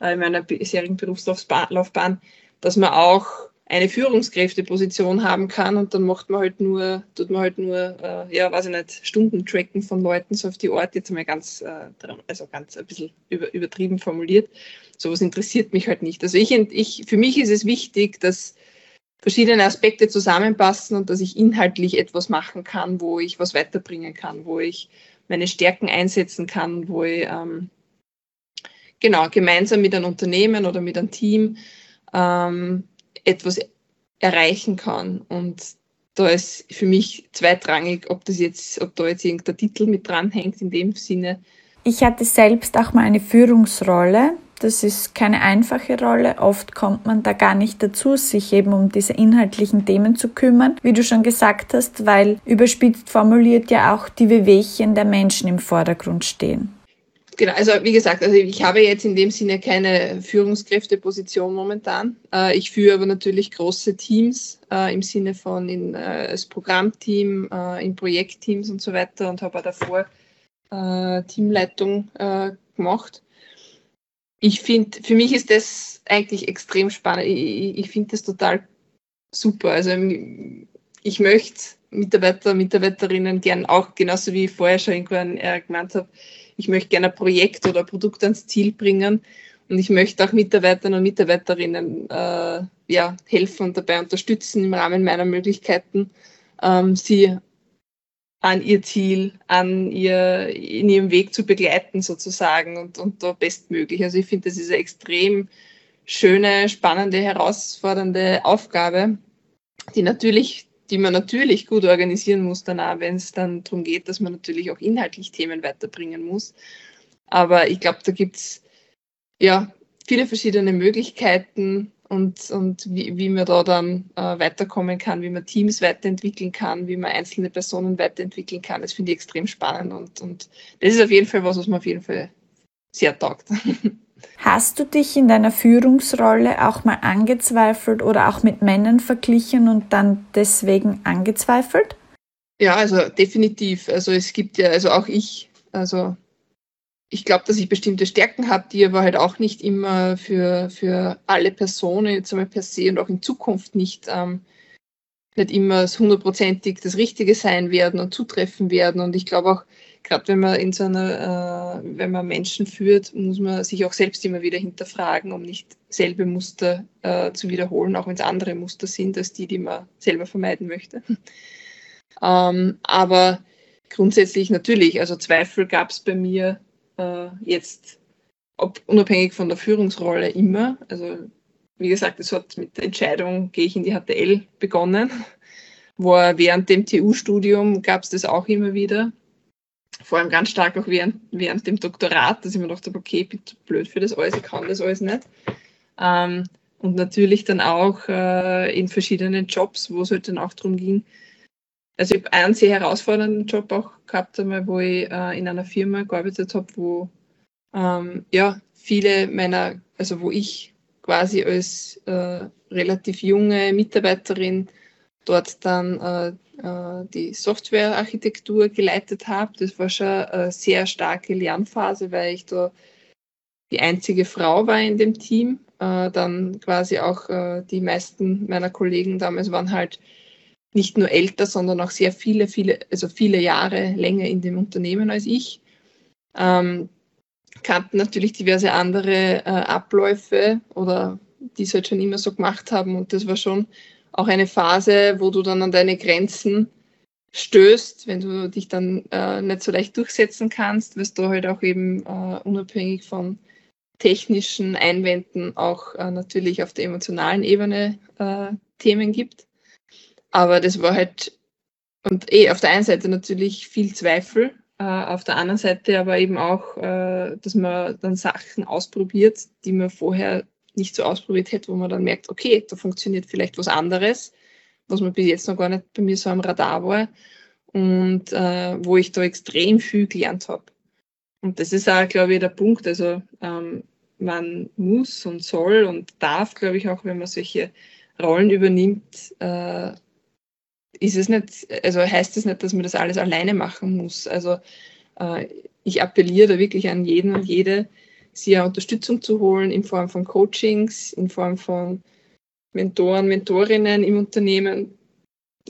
äh, in meiner bisherigen Berufslaufbahn, dass man auch eine Führungskräfteposition haben kann und dann macht man halt nur, tut man halt nur, äh, ja, weiß ich nicht, Stunden tracken von Leuten so auf die Ort, jetzt einmal ganz, äh, also ganz ein bisschen über, übertrieben formuliert. Sowas interessiert mich halt nicht. Also ich, ich, für mich ist es wichtig, dass verschiedene Aspekte zusammenpassen und dass ich inhaltlich etwas machen kann, wo ich was weiterbringen kann, wo ich meine Stärken einsetzen kann, wo ich ähm, genau gemeinsam mit einem Unternehmen oder mit einem Team ähm, etwas erreichen kann. Und da ist für mich zweitrangig, ob das jetzt, ob da jetzt irgendein Titel mit dranhängt in dem Sinne. Ich hatte selbst auch mal eine Führungsrolle. Das ist keine einfache Rolle. Oft kommt man da gar nicht dazu, sich eben um diese inhaltlichen Themen zu kümmern, wie du schon gesagt hast, weil überspitzt formuliert ja auch die Wehwehchen der Menschen im Vordergrund stehen. Genau, also wie gesagt, also ich habe jetzt in dem Sinne keine Führungskräfteposition momentan. Äh, ich führe aber natürlich große Teams äh, im Sinne von in, äh, als Programmteam, in Projektteams und so weiter und habe auch davor Teamleitung gemacht. Ich finde, für mich ist das eigentlich extrem spannend. Ich, ich finde das total super. Also ich möchte Mitarbeiter, Mitarbeiterinnen gern auch, genauso wie ich vorher schon irgendwann gemeint habe, ich möchte gerne ein Projekt oder ein Produkt ans Ziel bringen und ich möchte auch Mitarbeitern und Mitarbeiterinnen äh, ja, helfen und dabei unterstützen im Rahmen meiner Möglichkeiten, ähm, sie an ihr Ziel, an ihr, in ihrem Weg zu begleiten sozusagen und, und da bestmöglich. Also ich finde, das ist eine extrem schöne, spannende, herausfordernde Aufgabe, die natürlich die man natürlich gut organisieren muss danach, wenn es dann darum geht, dass man natürlich auch inhaltlich Themen weiterbringen muss. Aber ich glaube, da gibt es ja viele verschiedene Möglichkeiten und, und wie, wie man da dann äh, weiterkommen kann, wie man Teams weiterentwickeln kann, wie man einzelne Personen weiterentwickeln kann. Das finde ich extrem spannend und, und das ist auf jeden Fall was, was mir auf jeden Fall sehr taugt. Hast du dich in deiner Führungsrolle auch mal angezweifelt oder auch mit Männern verglichen und dann deswegen angezweifelt? Ja, also definitiv. Also es gibt ja, also auch ich, also ich glaube, dass ich bestimmte Stärken habe, die aber halt auch nicht immer für, für alle Personen jetzt einmal per se und auch in Zukunft nicht, ähm, nicht immer hundertprozentig das Richtige sein werden und zutreffen werden. Und ich glaube auch, gerade wenn man in so einer, äh, wenn man Menschen führt, muss man sich auch selbst immer wieder hinterfragen, um nicht selbe Muster äh, zu wiederholen, auch wenn es andere Muster sind, als die, die man selber vermeiden möchte. ähm, aber grundsätzlich natürlich, also Zweifel gab es bei mir äh, jetzt ob, unabhängig von der Führungsrolle immer. Also wie gesagt, es hat mit der Entscheidung, gehe ich in die HTL begonnen. War während dem TU-Studium gab es das auch immer wieder vor allem ganz stark auch während, während dem Doktorat, dass ich mir dachte, okay, ich bin blöd für das alles, ich kann das alles nicht. Ähm, und natürlich dann auch äh, in verschiedenen Jobs, wo es halt dann auch darum ging. Also ich habe einen sehr herausfordernden Job auch gehabt, einmal, wo ich äh, in einer Firma gearbeitet habe, wo ähm, ja viele meiner, also wo ich quasi als äh, relativ junge Mitarbeiterin dort dann äh, äh, die Softwarearchitektur geleitet habe. Das war schon eine sehr starke Lernphase, weil ich da die einzige Frau war in dem Team. Äh, dann quasi auch äh, die meisten meiner Kollegen damals waren halt nicht nur älter, sondern auch sehr viele, viele, also viele Jahre länger in dem Unternehmen als ich. Ähm, kannten natürlich diverse andere äh, Abläufe oder die es halt schon immer so gemacht haben. Und das war schon auch eine Phase, wo du dann an deine Grenzen stößt, wenn du dich dann äh, nicht so leicht durchsetzen kannst, wirst du halt auch eben äh, unabhängig von technischen Einwänden auch äh, natürlich auf der emotionalen Ebene äh, Themen gibt. Aber das war halt, und eh auf der einen Seite natürlich viel Zweifel, äh, auf der anderen Seite aber eben auch, äh, dass man dann Sachen ausprobiert, die man vorher nicht so ausprobiert hätte, wo man dann merkt, okay, da funktioniert vielleicht was anderes, was man bis jetzt noch gar nicht bei mir so am Radar war und äh, wo ich da extrem viel gelernt habe. Und das ist auch, glaube ich, der Punkt. Also ähm, man muss und soll und darf, glaube ich, auch wenn man solche Rollen übernimmt, äh, ist es nicht, also heißt es nicht, dass man das alles alleine machen muss. Also äh, ich appelliere da wirklich an jeden und jede, ja Unterstützung zu holen in Form von Coachings, in Form von Mentoren, Mentorinnen im Unternehmen,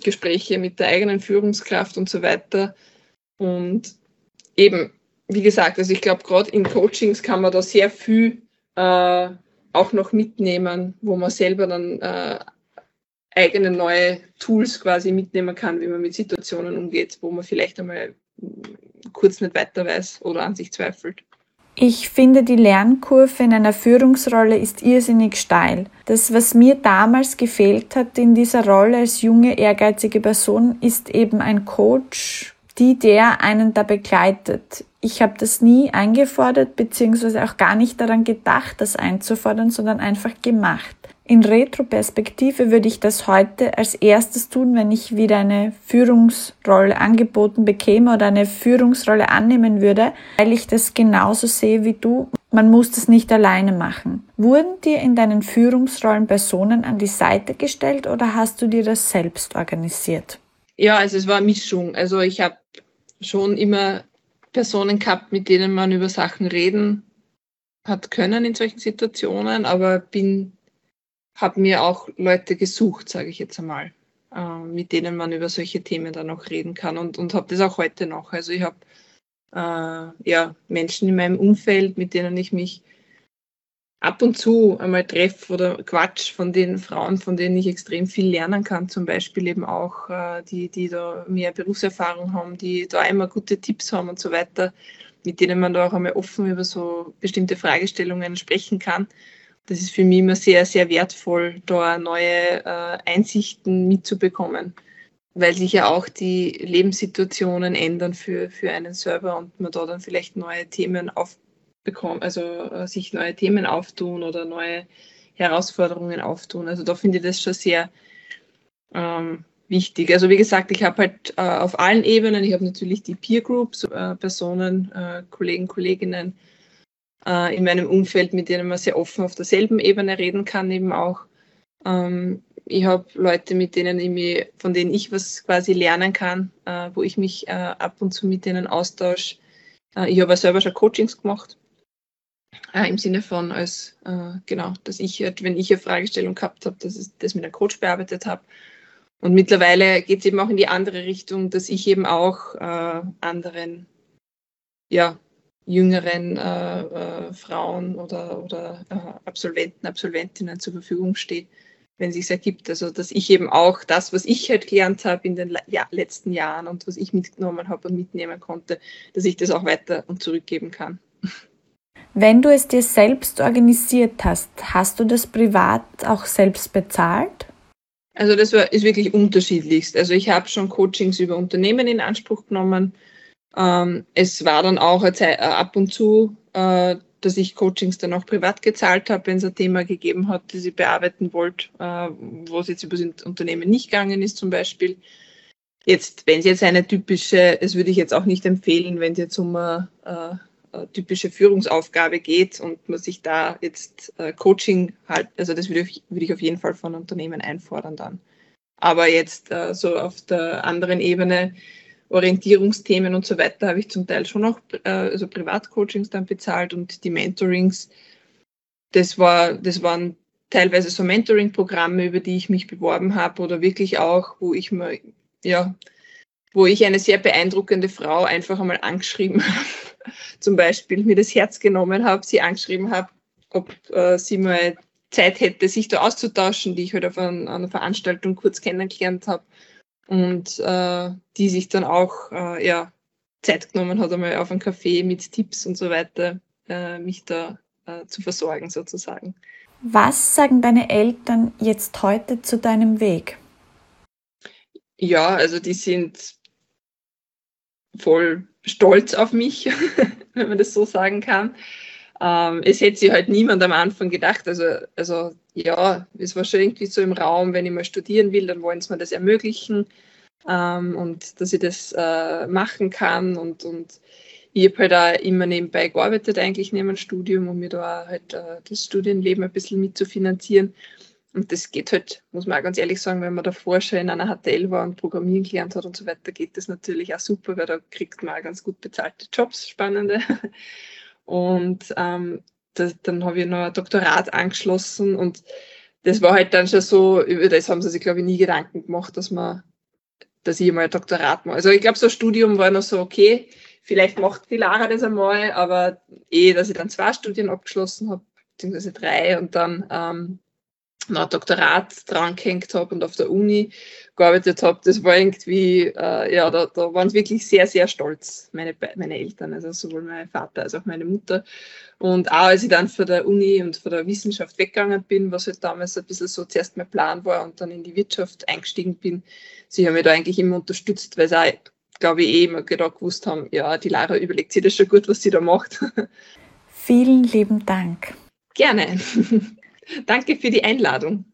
Gespräche mit der eigenen Führungskraft und so weiter. Und eben, wie gesagt, also ich glaube, gerade in Coachings kann man da sehr viel äh, auch noch mitnehmen, wo man selber dann äh, eigene neue Tools quasi mitnehmen kann, wie man mit Situationen umgeht, wo man vielleicht einmal kurz nicht weiter weiß oder an sich zweifelt. Ich finde, die Lernkurve in einer Führungsrolle ist irrsinnig steil. Das, was mir damals gefehlt hat in dieser Rolle als junge, ehrgeizige Person, ist eben ein Coach, die der einen da begleitet. Ich habe das nie eingefordert, beziehungsweise auch gar nicht daran gedacht, das einzufordern, sondern einfach gemacht. In Retroperspektive würde ich das heute als erstes tun, wenn ich wieder eine Führungsrolle angeboten bekäme oder eine Führungsrolle annehmen würde, weil ich das genauso sehe wie du. Man muss das nicht alleine machen. Wurden dir in deinen Führungsrollen Personen an die Seite gestellt oder hast du dir das selbst organisiert? Ja, also es war eine Mischung. Also ich habe schon immer Personen gehabt, mit denen man über Sachen reden hat können in solchen Situationen, aber bin habe mir auch Leute gesucht, sage ich jetzt einmal, äh, mit denen man über solche Themen dann auch reden kann und, und habe das auch heute noch. Also ich habe äh, ja, Menschen in meinem Umfeld, mit denen ich mich ab und zu einmal treffe oder Quatsch von den Frauen, von denen ich extrem viel lernen kann, zum Beispiel eben auch äh, die, die da mehr Berufserfahrung haben, die da immer gute Tipps haben und so weiter, mit denen man da auch einmal offen über so bestimmte Fragestellungen sprechen kann. Das ist für mich immer sehr, sehr wertvoll, da neue äh, Einsichten mitzubekommen, weil sich ja auch die Lebenssituationen ändern für, für einen selber und man da dann vielleicht neue Themen aufbekommt, also äh, sich neue Themen auftun oder neue Herausforderungen auftun. Also da finde ich das schon sehr ähm, wichtig. Also wie gesagt, ich habe halt äh, auf allen Ebenen, ich habe natürlich die Peer Groups, äh, Personen, äh, Kollegen, Kolleginnen, äh, in meinem Umfeld, mit denen man sehr offen auf derselben Ebene reden kann, eben auch. Ähm, ich habe Leute, mit denen ich mich, von denen ich was quasi lernen kann, äh, wo ich mich ab und zu mit denen austausche. Ich habe selber schon Coachings gemacht. Äh, Im Sinne von, als äh, genau, dass ich, halt, wenn ich eine Fragestellung gehabt habe, dass ich das mit einem Coach bearbeitet habe. Und mittlerweile geht es eben auch in die andere Richtung, dass ich eben auch anderen ja, jüngeren äh, äh, Frauen oder, oder äh, Absolventen, Absolventinnen zur Verfügung stehe, wenn es sich ergibt. Also dass ich eben auch das, was ich halt gelernt habe in den ja, letzten Jahren und was ich mitgenommen habe und mitnehmen konnte, dass ich das auch weiter und zurückgeben kann. Wenn du es dir selbst organisiert hast, hast du das privat auch selbst bezahlt? Also das war, ist wirklich unterschiedlichst. Also ich habe schon Coachings über Unternehmen in Anspruch genommen ähm, es war dann auch Zeit, äh, ab und zu, äh, dass ich Coachings dann auch privat gezahlt habe, wenn es ein Thema gegeben hat, das ich bearbeiten wollte, äh, wo es jetzt über das Unternehmen nicht gegangen ist zum Beispiel. Jetzt, wenn es jetzt eine typische, das würde ich jetzt auch nicht empfehlen, wenn es jetzt um eine, eine, typische Führungsaufgabe geht und man sich da jetzt äh, Coaching halt, also das würde ich, würde ich auf jeden Fall von Unternehmen einfordern dann. Aber jetzt äh, so auf der anderen Ebene, Orientierungsthemen und so weiter habe ich zum Teil schon äh, also Privatcoachings dann bezahlt und die Mentorings, das war, das waren teilweise so Mentoring-Programme, über die ich mich beworben habe oder wirklich auch, wo ich mir, ja, wo ich eine sehr beeindruckende Frau einfach einmal angeschrieben habe, zum Beispiel mir das Herz genommen habe, sie angeschrieben habe, ob äh, sie mal Zeit hätte, sich da auszutauschen, die ich halt auf ein, einer Veranstaltung kurz kennengelernt habe und äh, die sich dann auch äh, ja, Zeit genommen hat, einmal auf einen Café mit Tipps und so weiter, äh, mich da äh, zu versorgen sozusagen. Was sagen deine Eltern jetzt heute zu deinem Weg? Ja, also die sind voll stolz auf mich, wenn man das so sagen kann. Ähm, es hätte sich halt niemand am Anfang gedacht. Also, also ja, es war schon irgendwie so im Raum, wenn ich mal studieren will, dann wollen sie mir das ermöglichen ähm, und dass ich das äh, machen kann. Und, und ich habe halt auch immer nebenbei gearbeitet, eigentlich neben dem Studium, um mir da halt äh, das Studienleben ein bisschen mitzufinanzieren. Und das geht halt, muss man auch ganz ehrlich sagen, wenn man davor schon in einer HTL war und Programmieren gelernt hat und so weiter, geht das natürlich auch super, weil da kriegt man auch ganz gut bezahlte Jobs, spannende. Und ähm, das, dann habe ich noch ein Doktorat angeschlossen und das war halt dann schon so, über das haben sie sich, glaube ich, nie Gedanken gemacht, dass man, dass ich mal ein Doktorat mache. Also ich glaube, so ein Studium war noch so, okay, vielleicht macht die Lara das einmal, aber eh, dass ich dann zwei Studien abgeschlossen habe, beziehungsweise drei und dann ähm, noch Doktorat dran gehängt habe und auf der Uni gearbeitet habe, das war irgendwie, äh, ja, da, da waren sie wirklich sehr, sehr stolz, meine, meine Eltern, also sowohl mein Vater als auch meine Mutter. Und auch als ich dann von der Uni und von der Wissenschaft weggegangen bin, was halt damals ein bisschen so zuerst mein Plan war und dann in die Wirtschaft eingestiegen bin, sie haben mich da eigentlich immer unterstützt, weil sie auch, glaube ich, eh immer genau gewusst haben, ja, die Lara überlegt sich das schon gut, was sie da macht. Vielen lieben Dank. Gerne. Danke für die Einladung.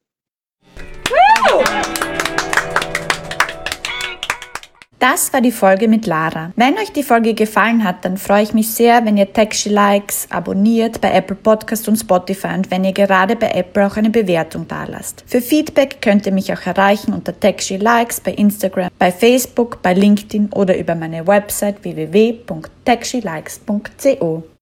Das war die Folge mit Lara. Wenn euch die Folge gefallen hat, dann freue ich mich sehr, wenn ihr Taxi Likes abonniert bei Apple Podcast und Spotify und wenn ihr gerade bei Apple auch eine Bewertung dalasst. Für Feedback könnt ihr mich auch erreichen unter Taxi Likes bei Instagram, bei Facebook, bei LinkedIn oder über meine Website www.taxilikes.co.